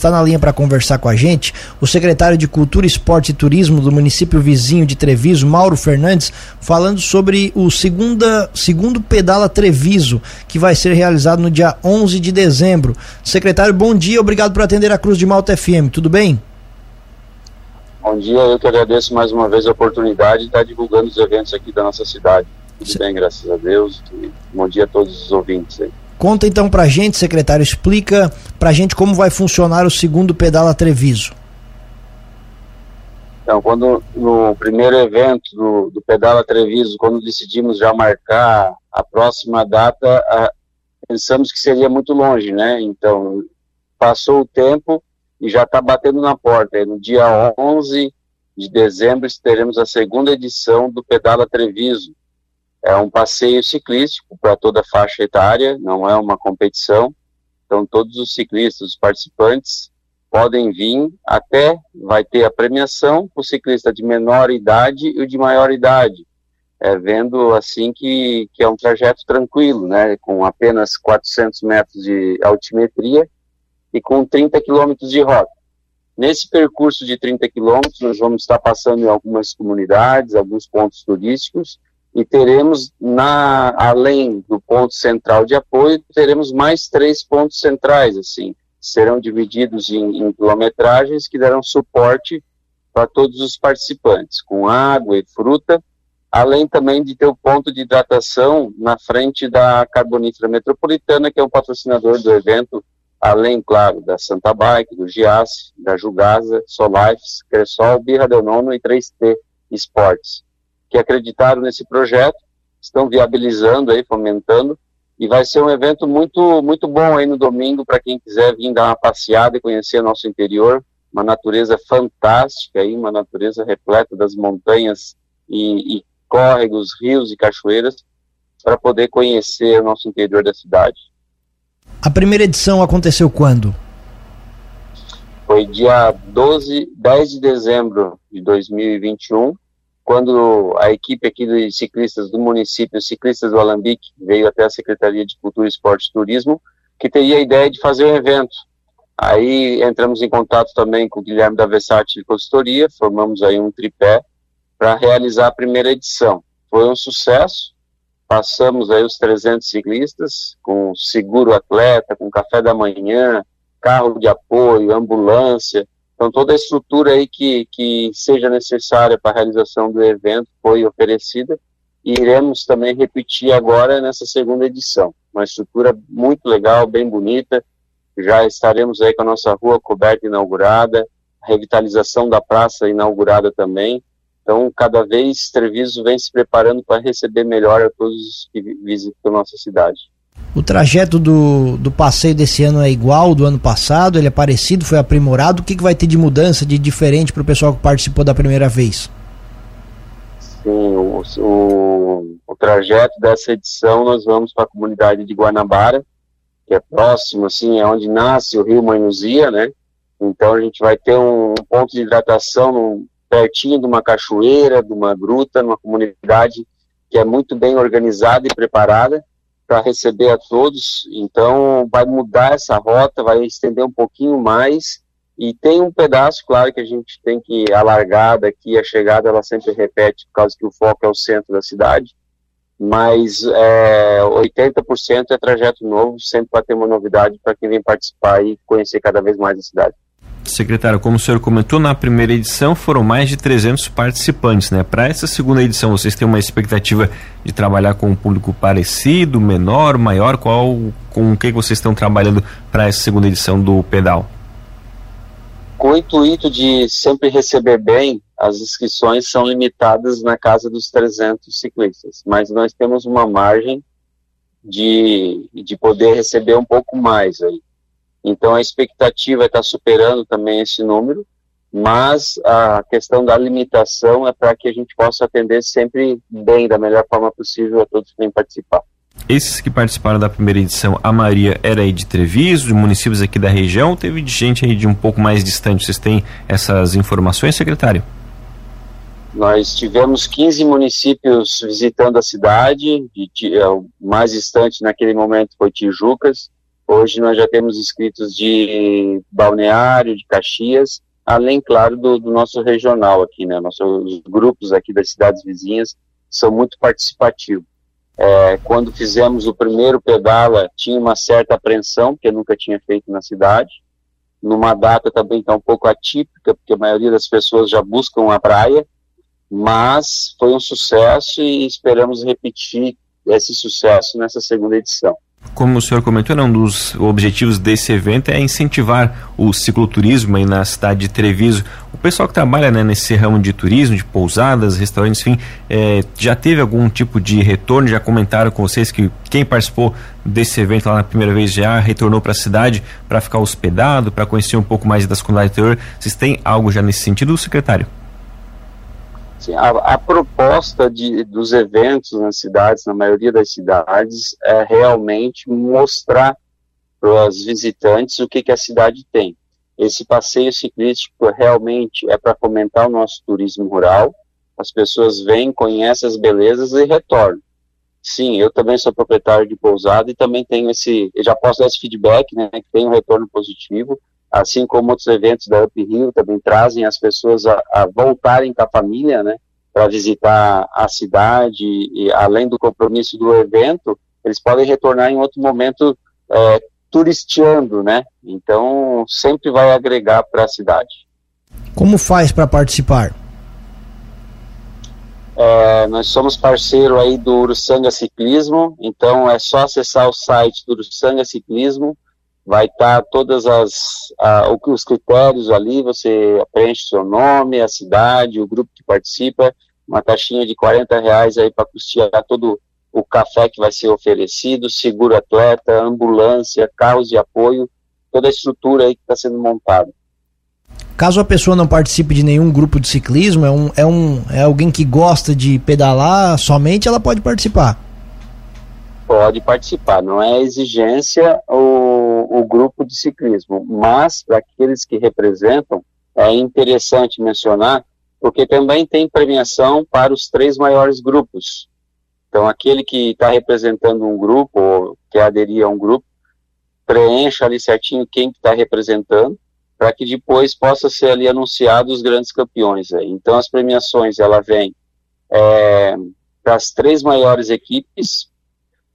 está na linha para conversar com a gente o secretário de Cultura, Esporte e Turismo do município vizinho de Treviso, Mauro Fernandes, falando sobre o segunda, segundo Pedala Treviso, que vai ser realizado no dia 11 de dezembro. Secretário, bom dia, obrigado por atender a Cruz de Malta FM, tudo bem? Bom dia, eu que agradeço mais uma vez a oportunidade de estar divulgando os eventos aqui da nossa cidade. Tudo bem, graças a Deus. Bom dia a todos os ouvintes aí. Conta então pra gente, secretário, explica pra gente como vai funcionar o segundo Pedala Treviso. Então, quando no primeiro evento do, do Pedala Treviso, quando decidimos já marcar a próxima data, a, pensamos que seria muito longe, né? Então, passou o tempo e já está batendo na porta. no dia 11 de dezembro teremos a segunda edição do Pedala Treviso, é um passeio ciclístico para toda faixa etária, não é uma competição. Então, todos os ciclistas, os participantes, podem vir até, vai ter a premiação para o ciclista de menor idade e o de maior idade. É, vendo assim que, que é um trajeto tranquilo, né, com apenas 400 metros de altimetria e com 30 quilômetros de rota. Nesse percurso de 30 quilômetros, nós vamos estar passando em algumas comunidades, alguns pontos turísticos, e teremos na além do ponto central de apoio teremos mais três pontos centrais assim. Serão divididos em, em quilometragens que darão suporte para todos os participantes com água e fruta além também de ter o ponto de hidratação na frente da Carbonífera Metropolitana que é um patrocinador do evento além claro da Santa Bike do Giasse da Jugasa Solifes Cressol Birra Del Nono e 3T Esportes que acreditaram nesse projeto, estão viabilizando aí, fomentando, e vai ser um evento muito, muito bom aí no domingo para quem quiser vir dar uma passeada e conhecer nosso interior, uma natureza fantástica aí, uma natureza repleta das montanhas e, e córregos, rios e cachoeiras, para poder conhecer o nosso interior da cidade. A primeira edição aconteceu quando? Foi dia 12, 10 de dezembro de 2021, quando a equipe aqui de ciclistas do município, ciclistas do Alambique, veio até a Secretaria de Cultura, Esporte e Turismo, que teria a ideia de fazer um evento. Aí entramos em contato também com o Guilherme da de Consultoria, formamos aí um tripé para realizar a primeira edição. Foi um sucesso, passamos aí os 300 ciclistas, com seguro atleta, com café da manhã, carro de apoio, ambulância, então, toda a estrutura aí que, que seja necessária para a realização do evento foi oferecida e iremos também repetir agora nessa segunda edição. Uma estrutura muito legal, bem bonita. Já estaremos aí com a nossa rua coberta inaugurada, a revitalização da praça inaugurada também. Então, cada vez Treviso vem se preparando para receber melhor a todos que visitam nossa cidade. O trajeto do, do passeio desse ano é igual do ano passado? Ele é parecido? Foi aprimorado? O que, que vai ter de mudança, de diferente para o pessoal que participou da primeira vez? Sim, o, o, o trajeto dessa edição nós vamos para a comunidade de Guanabara, que é próximo, assim, é onde nasce o rio Manuzia, né? Então a gente vai ter um ponto de hidratação no, pertinho de uma cachoeira, de uma gruta, numa comunidade que é muito bem organizada e preparada para receber a todos. Então, vai mudar essa rota, vai estender um pouquinho mais. E tem um pedaço, claro, que a gente tem que alargar daqui. A chegada ela sempre repete, por causa que o foco é o centro da cidade. Mas é, 80% é trajeto novo, sempre vai ter uma novidade para quem vem participar e conhecer cada vez mais a cidade. Secretário, como o senhor comentou, na primeira edição foram mais de 300 participantes, né? Para essa segunda edição, vocês têm uma expectativa de trabalhar com um público parecido, menor, maior? Qual, com o que vocês estão trabalhando para essa segunda edição do Pedal? Com o intuito de sempre receber bem, as inscrições são limitadas na casa dos 300 ciclistas, mas nós temos uma margem de, de poder receber um pouco mais aí. Então a expectativa está superando também esse número, mas a questão da limitação é para que a gente possa atender sempre bem, da melhor forma possível a todos que vêm participar. Esses que participaram da primeira edição, a maioria era aí de Treviso, de municípios aqui da região, teve gente aí de um pouco mais distante. Vocês têm essas informações, secretário? Nós tivemos 15 municípios visitando a cidade, de, de, é, o mais distante naquele momento foi Tijucas, Hoje nós já temos inscritos de Balneário, de Caxias, além, claro, do, do nosso regional aqui, né? Nossos grupos aqui das cidades vizinhas são muito participativos. É, quando fizemos o primeiro pedala, tinha uma certa apreensão, que eu nunca tinha feito na cidade. Numa data também que é um pouco atípica, porque a maioria das pessoas já buscam a praia, mas foi um sucesso e esperamos repetir esse sucesso nessa segunda edição. Como o senhor comentou, né, um dos objetivos desse evento é incentivar o cicloturismo aí na cidade de Treviso. O pessoal que trabalha né, nesse ramo de turismo, de pousadas, restaurantes, enfim, é, já teve algum tipo de retorno? Já comentaram com vocês que quem participou desse evento lá na primeira vez já retornou para a cidade para ficar hospedado, para conhecer um pouco mais das comunidades interior? Vocês têm algo já nesse sentido, secretário? Sim, a, a, proposta de, dos eventos nas cidades, na maioria das cidades, é realmente mostrar para os visitantes o que, que a cidade tem. Esse passeio ciclístico realmente é para fomentar o nosso turismo rural. As pessoas vêm, conhecem as belezas e retornam. Sim, eu também sou proprietário de pousada e também tenho esse, já posso dar esse feedback, né, que tem um retorno positivo assim como outros eventos da Up Rio também trazem as pessoas a, a voltarem com a família, né, para visitar a cidade e além do compromisso do evento, eles podem retornar em outro momento é, turisteando, né? Então sempre vai agregar para a cidade. Como faz para participar? É, nós somos parceiro aí do Uruçanga Ciclismo, então é só acessar o site do Uruçanga Ciclismo vai estar tá todas as os critérios ali, você preenche seu nome, a cidade, o grupo que participa, uma taxinha de 40 reais aí para custear todo o café que vai ser oferecido, seguro atleta, ambulância, carros de apoio, toda a estrutura aí que está sendo montada. Caso a pessoa não participe de nenhum grupo de ciclismo, é, um, é, um, é alguém que gosta de pedalar somente, ela pode participar? Pode participar, não é exigência o o grupo de ciclismo, mas para aqueles que representam, é interessante mencionar, porque também tem premiação para os três maiores grupos. Então, aquele que está representando um grupo, ou quer aderir a um grupo, preencha ali certinho quem está representando, para que depois possa ser ali anunciado os grandes campeões. Aí. Então, as premiações, ela vem é, para as três maiores equipes,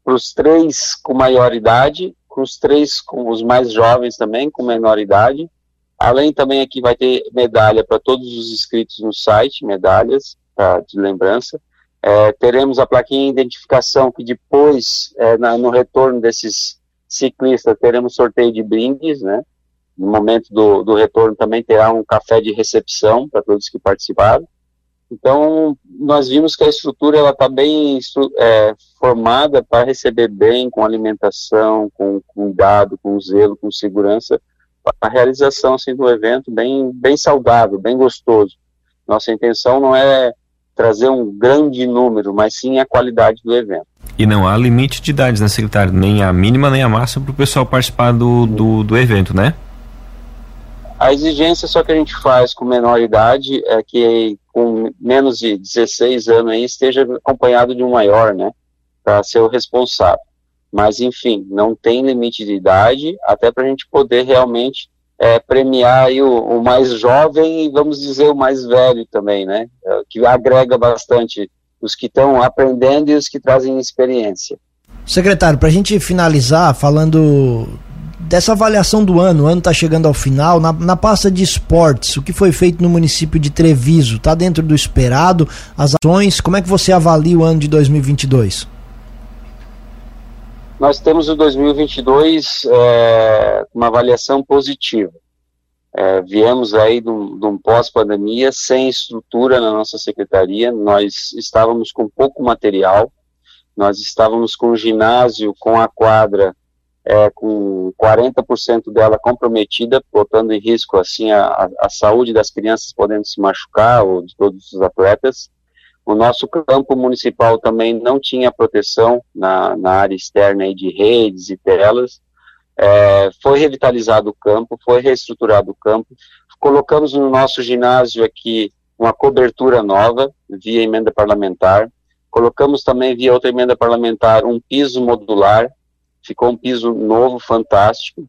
para os três com maior idade com os três, com os mais jovens também, com menor idade. Além também aqui vai ter medalha para todos os inscritos no site, medalhas pra, de lembrança. É, teremos a plaquinha de identificação que depois, é, na, no retorno desses ciclistas, teremos sorteio de brindes, né? No momento do, do retorno também terá um café de recepção para todos que participaram. Então, nós vimos que a estrutura está bem é, formada para receber bem, com alimentação, com cuidado, com zelo, com segurança, a realização assim, do evento bem, bem saudável, bem gostoso. Nossa intenção não é trazer um grande número, mas sim a qualidade do evento. E não há limite de idades, né, secretário? Nem a mínima, nem a máxima para o pessoal participar do, do, do evento, né? A exigência só que a gente faz com menor idade é que com menos de 16 anos aí esteja acompanhado de um maior, né, para ser o responsável. Mas, enfim, não tem limite de idade, até para a gente poder realmente é, premiar aí o, o, mais jovem e, vamos dizer, o mais velho também, né, é, que agrega bastante os que estão aprendendo e os que trazem experiência. Secretário, para a gente finalizar falando dessa avaliação do ano, o ano está chegando ao final, na, na pasta de esportes, o que foi feito no município de Treviso, está dentro do esperado, as ações, como é que você avalia o ano de 2022? Nós temos o 2022 é, uma avaliação positiva. É, viemos aí de um, de pós-pandemia sem estrutura na nossa secretaria, nós estávamos com pouco material, nós estávamos com o ginásio, com a quadra é, com 40% dela comprometida, botando em risco assim a, a, saúde das crianças podendo se machucar ou de todos os atletas. O nosso campo municipal também não tinha proteção na, na área externa de redes e telas. É, foi revitalizado o campo, foi reestruturado o campo. Colocamos no nosso ginásio aqui uma cobertura nova via emenda parlamentar. Colocamos também via outra emenda parlamentar um piso modular ficou um piso novo, fantástico.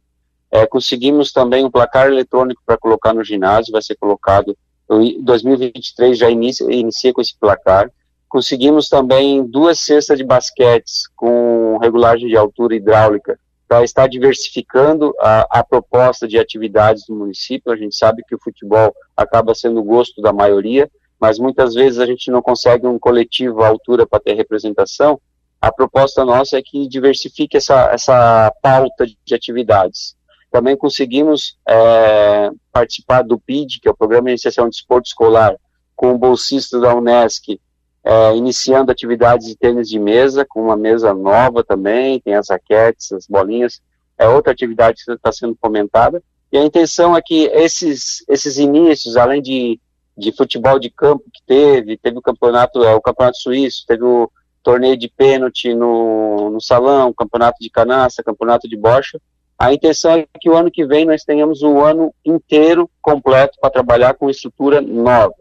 É, conseguimos também um placar eletrônico para colocar no ginásio, vai ser colocado, em 2023 já inicia, inicia com esse placar. Conseguimos também duas cestas de basquetes com regulagem de altura hidráulica para estar diversificando a, a, proposta de atividades do município. A gente sabe que o futebol acaba sendo o gosto da maioria, mas muitas vezes a gente não consegue um coletivo à altura para ter representação. A proposta nossa é que diversifique essa, essa pauta de atividades. Também conseguimos é, participar do PID, que é o Programa de Iniciação de Esporte Escolar, com o bolsista da UNESCO, é, iniciando atividades de tênis de mesa, com uma mesa nova também, tem as raquetes, as bolinhas, é outra atividade que está sendo fomentada. E a intenção é que esses, esses inícios, além de, de futebol de campo que teve, teve o campeonato, é, o campeonato suíço, teve o torneio de pênalti no, no salão, campeonato de canastra, campeonato de bocha. A intenção é que o ano que vem nós tenhamos o ano inteiro completo para trabalhar com estrutura nova.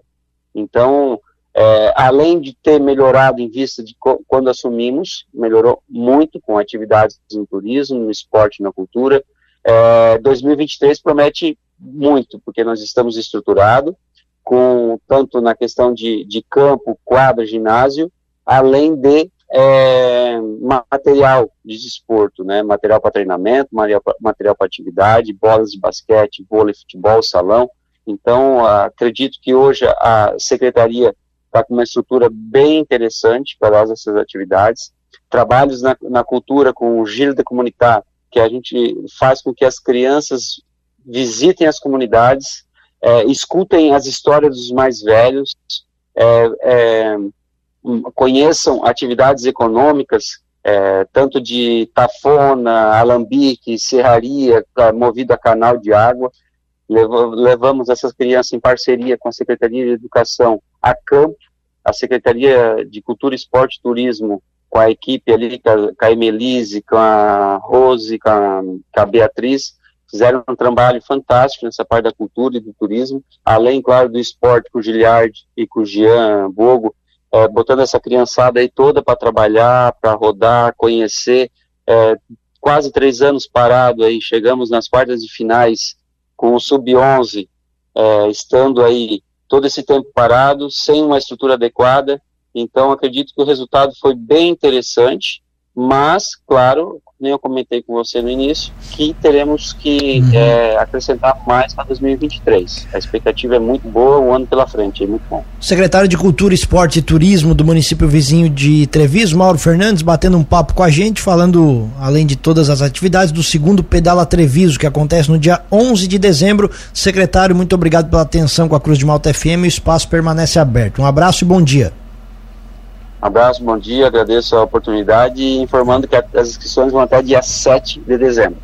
Então, é, além de ter melhorado em vista de quando assumimos, melhorou muito com atividades no turismo, no esporte, na cultura. É, 2023 promete muito, porque nós estamos estruturados, com tanto na questão de, de campo, quadra, ginásio, além de é, material de desporto, né? Material para treinamento, material para atividade, bolas de basquete, vôlei, futebol, salão. Então, acredito que hoje a secretaria está com uma estrutura bem interessante para essas atividades. Trabalhos na, na cultura com o Giro de Comunitar, que a gente faz com que as crianças visitem as comunidades, é, escutem as histórias dos mais velhos, é, é, conheçam atividades econômicas, é, tanto de tafona, alambique, serraria, movido a canal de água. Levamos essas crianças em parceria com a Secretaria de Educação a campo, a Secretaria de Cultura, Esporte e Turismo, com a equipe ali, com a, Emelise, com a Rose, com a, com a Beatriz, fizeram um trabalho fantástico nessa parte da cultura e do turismo, além, claro, do esporte com o Giliard e com o Jean Bogo, é, botando essa criançada aí toda para trabalhar, para rodar, conhecer, é, quase três anos parado aí, chegamos nas quartas de finais com o Sub-11, é, estando aí todo esse tempo parado, sem uma estrutura adequada. Então, acredito que o resultado foi bem interessante, mas, claro, nem eu comentei com você no início, que teremos que uhum. é, acrescentar mais para 2023. A expectativa é muito boa, um ano pela frente, é muito bom. Secretário de Cultura, Esporte e Turismo do município vizinho de Treviso, Mauro Fernandes, batendo um papo com a gente, falando, além de todas as atividades, do segundo Pedala Treviso, que acontece no dia 11 de dezembro. Secretário, muito obrigado pela atenção com a Cruz de Malta FM, o espaço permanece aberto. Um abraço e bom dia. Abraço, bom dia, agradeço a oportunidade e informando que as inscrições vão até dia 7 de dezembro.